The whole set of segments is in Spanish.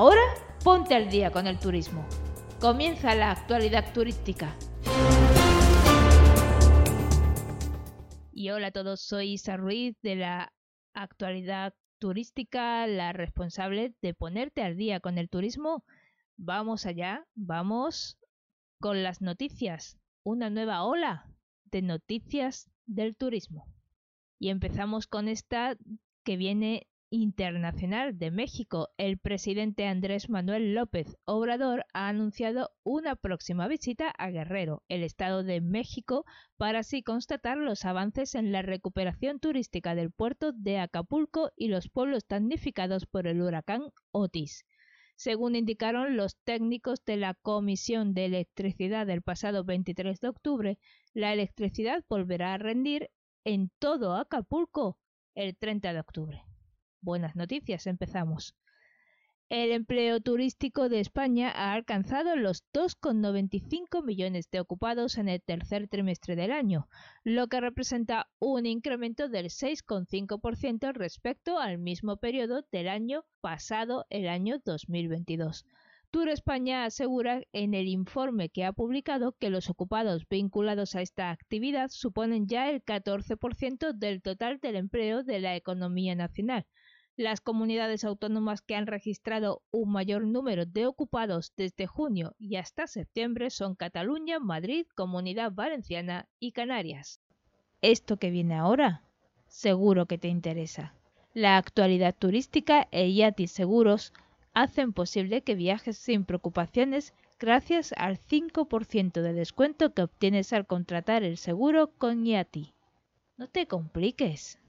Ahora ponte al día con el turismo. Comienza la actualidad turística. Y hola a todos, soy Isa Ruiz de la actualidad turística, la responsable de ponerte al día con el turismo. Vamos allá, vamos con las noticias. Una nueva ola de noticias del turismo. Y empezamos con esta que viene internacional de México. El presidente Andrés Manuel López Obrador ha anunciado una próxima visita a Guerrero, el estado de México, para así constatar los avances en la recuperación turística del puerto de Acapulco y los pueblos damnificados por el huracán Otis. Según indicaron los técnicos de la Comisión de Electricidad del pasado 23 de octubre, la electricidad volverá a rendir en todo Acapulco el 30 de octubre. Buenas noticias, empezamos. El empleo turístico de España ha alcanzado los 2,95 millones de ocupados en el tercer trimestre del año, lo que representa un incremento del 6,5% respecto al mismo periodo del año pasado, el año 2022. Tour España asegura en el informe que ha publicado que los ocupados vinculados a esta actividad suponen ya el 14% del total del empleo de la economía nacional, las comunidades autónomas que han registrado un mayor número de ocupados desde junio y hasta septiembre son Cataluña, Madrid, Comunidad Valenciana y Canarias. Esto que viene ahora, seguro que te interesa. La actualidad turística e Yati Seguros hacen posible que viajes sin preocupaciones gracias al 5% de descuento que obtienes al contratar el seguro con Yati. No te compliques.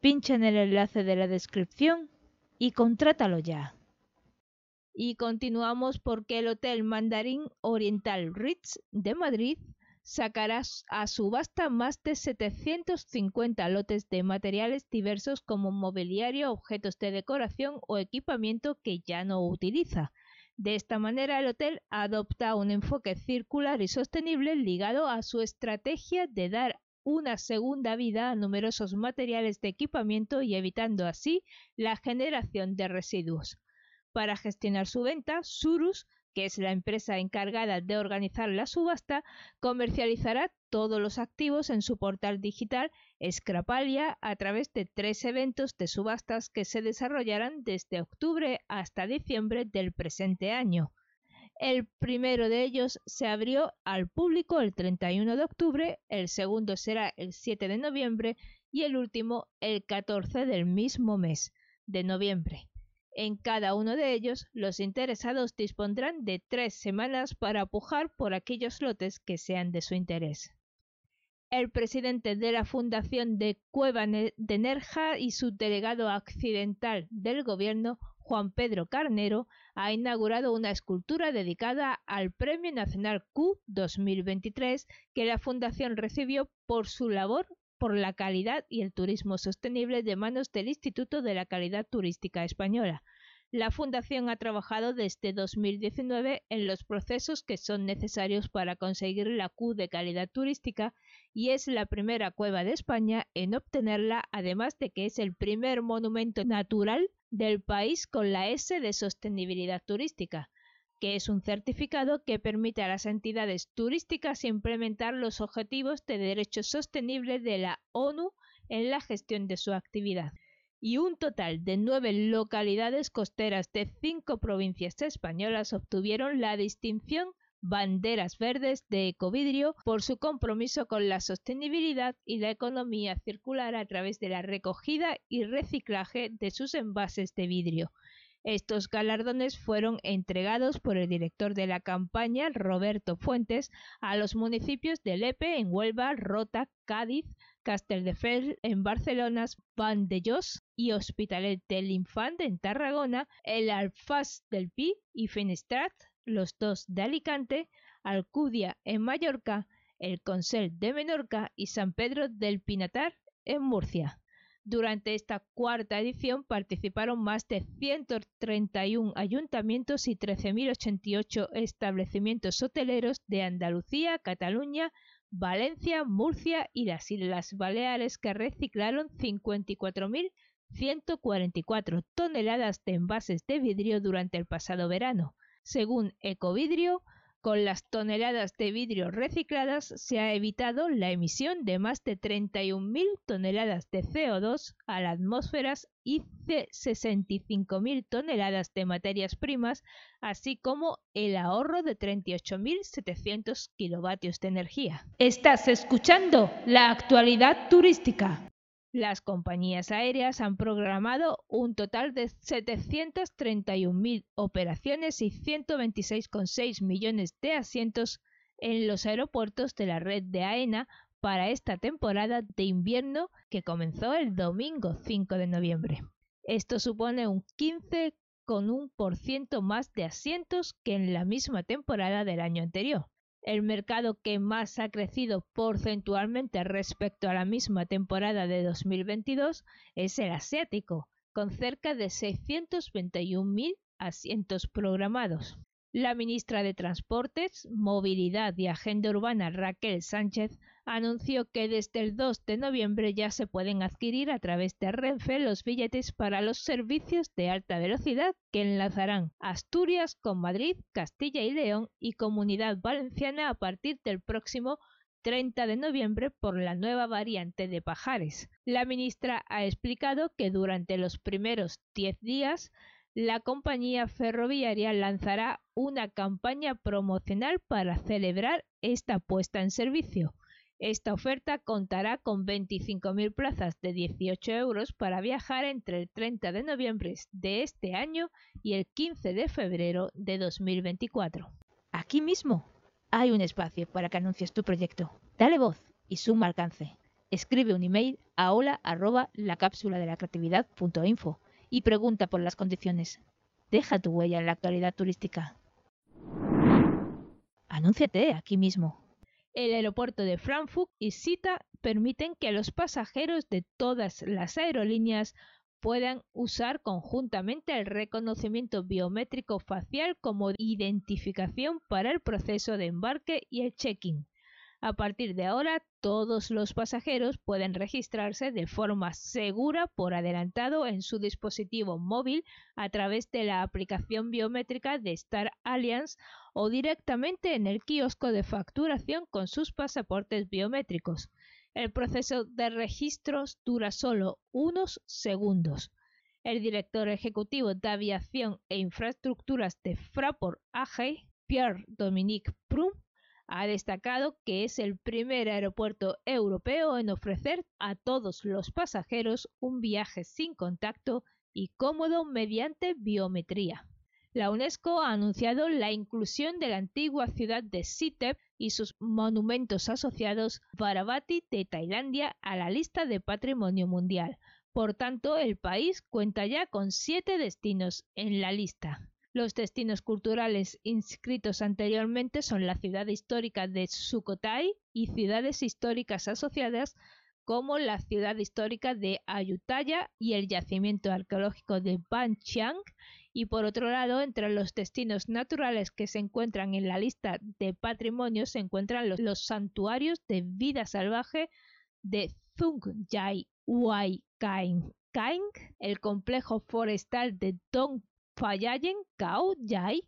Pincha en el enlace de la descripción y contrátalo ya. Y continuamos porque el Hotel Mandarín Oriental Ritz de Madrid sacará a subasta más de 750 lotes de materiales diversos como mobiliario, objetos de decoración o equipamiento que ya no utiliza. De esta manera, el hotel adopta un enfoque circular y sostenible ligado a su estrategia de dar una segunda vida a numerosos materiales de equipamiento y evitando así la generación de residuos. Para gestionar su venta, Surus, que es la empresa encargada de organizar la subasta, comercializará todos los activos en su portal digital Scrapalia a través de tres eventos de subastas que se desarrollarán desde octubre hasta diciembre del presente año. El primero de ellos se abrió al público el 31 de octubre, el segundo será el 7 de noviembre y el último el 14 del mismo mes de noviembre. En cada uno de ellos, los interesados dispondrán de tres semanas para pujar por aquellos lotes que sean de su interés. El presidente de la Fundación de Cueva de Nerja y su delegado accidental del gobierno, Juan Pedro Carnero, ha inaugurado una escultura dedicada al Premio Nacional Q 2023 que la Fundación recibió por su labor por la calidad y el turismo sostenible de manos del Instituto de la Calidad Turística Española. La Fundación ha trabajado desde 2019 en los procesos que son necesarios para conseguir la Q de calidad turística y es la primera cueva de España en obtenerla, además de que es el primer monumento natural del país con la S de sostenibilidad turística, que es un certificado que permite a las entidades turísticas implementar los objetivos de derechos sostenibles de la ONU en la gestión de su actividad. Y un total de nueve localidades costeras de cinco provincias españolas obtuvieron la distinción Banderas Verdes de Ecovidrio por su compromiso con la sostenibilidad y la economía circular a través de la recogida y reciclaje de sus envases de vidrio. Estos galardones fueron entregados por el director de la campaña, Roberto Fuentes, a los municipios de Lepe en Huelva, Rota, Cádiz, Castelldefels en Barcelona, Vandellós y Hospitalet del Infante en Tarragona, el Alfaz del Pi y Finestrat, los dos de Alicante, Alcudia en Mallorca, el Consell de Menorca y San Pedro del Pinatar en Murcia. Durante esta cuarta edición participaron más de 131 ayuntamientos y 13.088 establecimientos hoteleros de Andalucía, Cataluña, Valencia, Murcia y las Islas Baleares que reciclaron 54.000 144 toneladas de envases de vidrio durante el pasado verano. Según Ecovidrio, con las toneladas de vidrio recicladas se ha evitado la emisión de más de 31.000 toneladas de CO2 a la atmósfera y de 65.000 toneladas de materias primas, así como el ahorro de 38.700 kilovatios de energía. Estás escuchando la actualidad turística. Las compañías aéreas han programado un total de 731.000 operaciones y 126,6 millones de asientos en los aeropuertos de la red de AENA para esta temporada de invierno que comenzó el domingo 5 de noviembre. Esto supone un 15,1% más de asientos que en la misma temporada del año anterior. El mercado que más ha crecido porcentualmente respecto a la misma temporada de 2022 es el asiático, con cerca de 621.000 asientos programados. La ministra de Transportes, Movilidad y Agenda Urbana Raquel Sánchez anunció que desde el 2 de noviembre ya se pueden adquirir a través de Renfe los billetes para los servicios de alta velocidad que enlazarán Asturias con Madrid, Castilla y León y Comunidad Valenciana a partir del próximo 30 de noviembre por la nueva variante de Pajares. La ministra ha explicado que durante los primeros 10 días la compañía ferroviaria lanzará una campaña promocional para celebrar esta puesta en servicio. Esta oferta contará con 25.000 plazas de 18 euros para viajar entre el 30 de noviembre de este año y el 15 de febrero de 2024. Aquí mismo hay un espacio para que anuncies tu proyecto. Dale voz y suma alcance. Escribe un email a hola la cápsula de la creatividad.info y pregunta por las condiciones. Deja tu huella en la actualidad turística. Anúnciate aquí mismo el aeropuerto de Frankfurt y Sita permiten que los pasajeros de todas las aerolíneas puedan usar conjuntamente el reconocimiento biométrico facial como identificación para el proceso de embarque y el check-in. A partir de ahora, todos los pasajeros pueden registrarse de forma segura por adelantado en su dispositivo móvil a través de la aplicación biométrica de Star Alliance o directamente en el kiosco de facturación con sus pasaportes biométricos. El proceso de registros dura solo unos segundos. El director ejecutivo de Aviación e Infraestructuras de Fraport AG, Pierre-Dominique Prum, ha destacado que es el primer aeropuerto europeo en ofrecer a todos los pasajeros un viaje sin contacto y cómodo mediante biometría. La UNESCO ha anunciado la inclusión de la antigua ciudad de Sitep y sus monumentos asociados Varavati de Tailandia a la lista de Patrimonio Mundial. Por tanto, el país cuenta ya con siete destinos en la lista. Los destinos culturales inscritos anteriormente son la ciudad histórica de Sukhothai y ciudades históricas asociadas como la ciudad histórica de Ayutthaya y el yacimiento arqueológico de Banqiang y por otro lado entre los destinos naturales que se encuentran en la lista de patrimonio se encuentran los, santuarios de vida salvaje de Thungjai Huay Kaing, el complejo forestal de Dong Fayayen Kao Yai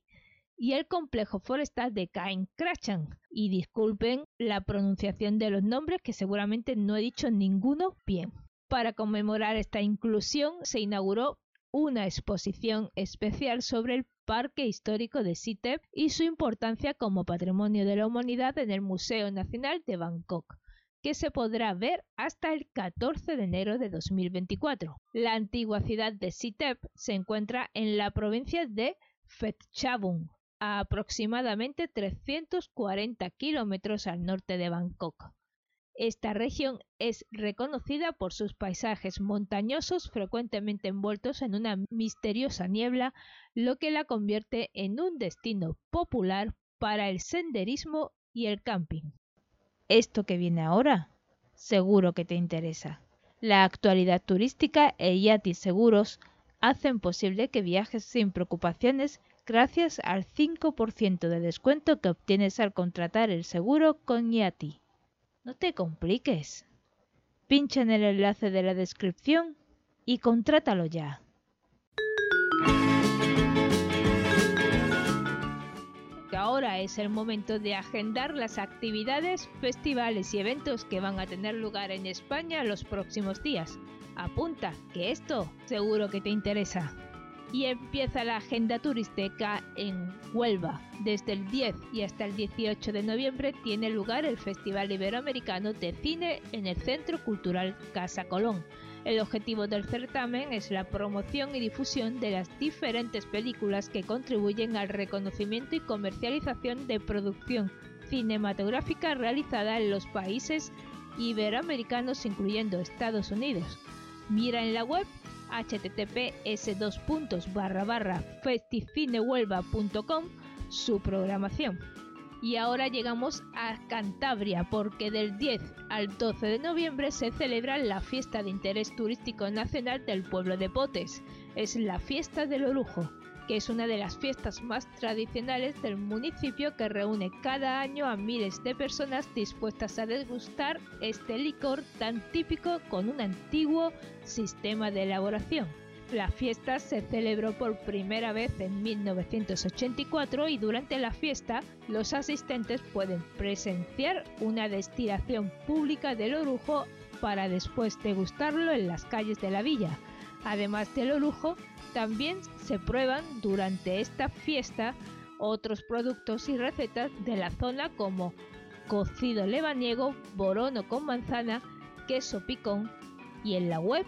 y el complejo forestal de Kain Krachan. Y disculpen la pronunciación de los nombres que seguramente no he dicho ninguno bien. Para conmemorar esta inclusión se inauguró una exposición especial sobre el Parque Histórico de Sitep y su importancia como patrimonio de la humanidad en el Museo Nacional de Bangkok que se podrá ver hasta el 14 de enero de 2024. La antigua ciudad de Sitep se encuentra en la provincia de Phetchabun, a aproximadamente 340 kilómetros al norte de Bangkok. Esta región es reconocida por sus paisajes montañosos frecuentemente envueltos en una misteriosa niebla, lo que la convierte en un destino popular para el senderismo y el camping. Esto que viene ahora, seguro que te interesa. La actualidad turística e Yati Seguros hacen posible que viajes sin preocupaciones gracias al 5% de descuento que obtienes al contratar el seguro con Yati. No te compliques. Pincha en el enlace de la descripción y contrátalo ya. Ahora es el momento de agendar las actividades, festivales y eventos que van a tener lugar en España los próximos días. Apunta, que esto seguro que te interesa y empieza la agenda turística en Huelva. Desde el 10 y hasta el 18 de noviembre tiene lugar el Festival Iberoamericano de Cine en el Centro Cultural Casa Colón. El objetivo del certamen es la promoción y difusión de las diferentes películas que contribuyen al reconocimiento y comercialización de producción cinematográfica realizada en los países iberoamericanos incluyendo Estados Unidos. Mira en la web https dos su programación. Y ahora llegamos a Cantabria porque del 10 al 12 de noviembre se celebra la fiesta de interés turístico nacional del pueblo de Potes. Es la fiesta del orujo que es una de las fiestas más tradicionales del municipio que reúne cada año a miles de personas dispuestas a degustar este licor tan típico con un antiguo sistema de elaboración. La fiesta se celebró por primera vez en 1984 y durante la fiesta los asistentes pueden presenciar una destilación pública del orujo para después degustarlo en las calles de la villa. Además del orujo, también se prueban durante esta fiesta otros productos y recetas de la zona como cocido lebaniego, borono con manzana, queso picón y en la web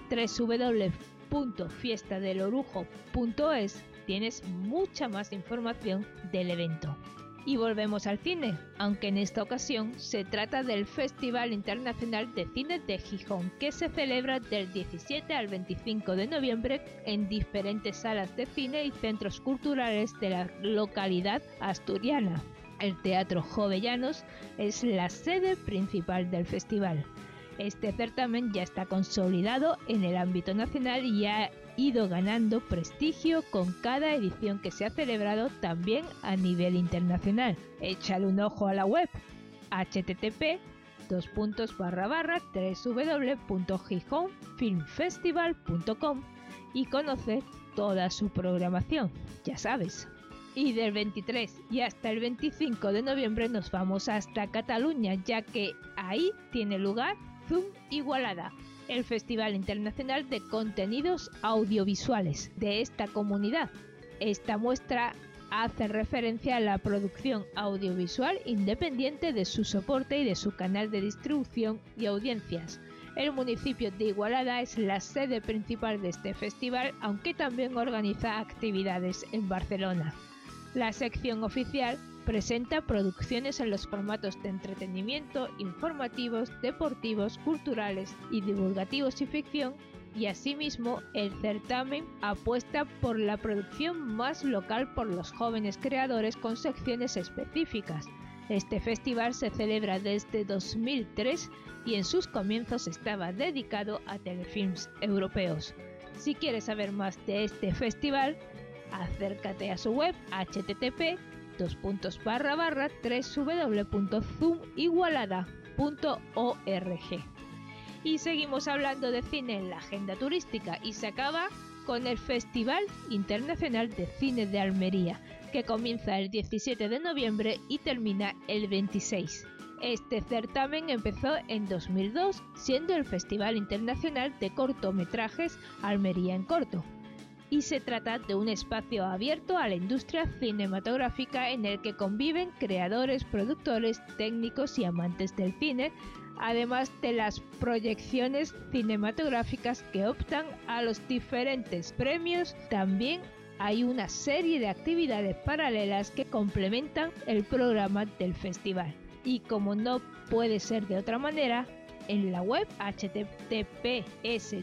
www.fiestadelorujo.es tienes mucha más información del evento. Y volvemos al cine, aunque en esta ocasión se trata del Festival Internacional de Cine de Gijón, que se celebra del 17 al 25 de noviembre en diferentes salas de cine y centros culturales de la localidad asturiana. El Teatro Jovellanos es la sede principal del festival. Este certamen ya está consolidado en el ámbito nacional y ha ido ganando prestigio con cada edición que se ha celebrado también a nivel internacional. Échale un ojo a la web http dos puntos y conoce toda su programación, ya sabes. Y del 23 y hasta el 25 de noviembre nos vamos hasta Cataluña, ya que ahí tiene lugar Zoom Igualada, el Festival Internacional de Contenidos Audiovisuales de esta comunidad. Esta muestra hace referencia a la producción audiovisual independiente de su soporte y de su canal de distribución y audiencias. El municipio de Igualada es la sede principal de este festival, aunque también organiza actividades en Barcelona. La sección oficial presenta producciones en los formatos de entretenimiento, informativos, deportivos, culturales y divulgativos y ficción, y asimismo el certamen apuesta por la producción más local por los jóvenes creadores con secciones específicas. Este festival se celebra desde 2003 y en sus comienzos estaba dedicado a telefilms europeos. Si quieres saber más de este festival, acércate a su web http dos puntos barra barra www.zoomigualada.org. Y seguimos hablando de cine en la agenda turística y se acaba con el Festival Internacional de Cine de Almería, que comienza el 17 de noviembre y termina el 26. Este certamen empezó en 2002, siendo el Festival Internacional de Cortometrajes Almería en Corto, y se trata de un espacio abierto a la industria cinematográfica en el que conviven creadores, productores, técnicos y amantes del cine, además de las proyecciones cinematográficas que optan a los diferentes premios, también hay una serie de actividades paralelas que complementan el programa del festival. Y como no puede ser de otra manera, en la web https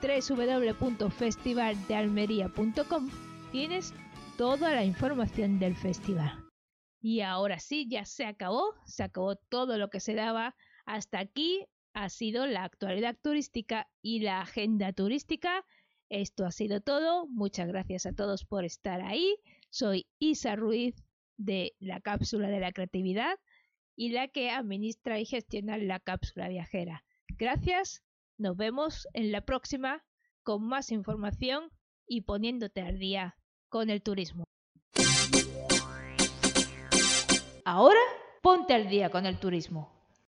www.festivaldealmería.com tienes toda la información del festival. Y ahora sí, ya se acabó, se acabó todo lo que se daba. Hasta aquí ha sido la actualidad turística y la agenda turística. Esto ha sido todo. Muchas gracias a todos por estar ahí. Soy Isa Ruiz de la Cápsula de la Creatividad y la que administra y gestiona la cápsula viajera. Gracias Nos vemos en la próxima con más información y poniéndote al día con el turismo. Ahora ponte al día con el turismo.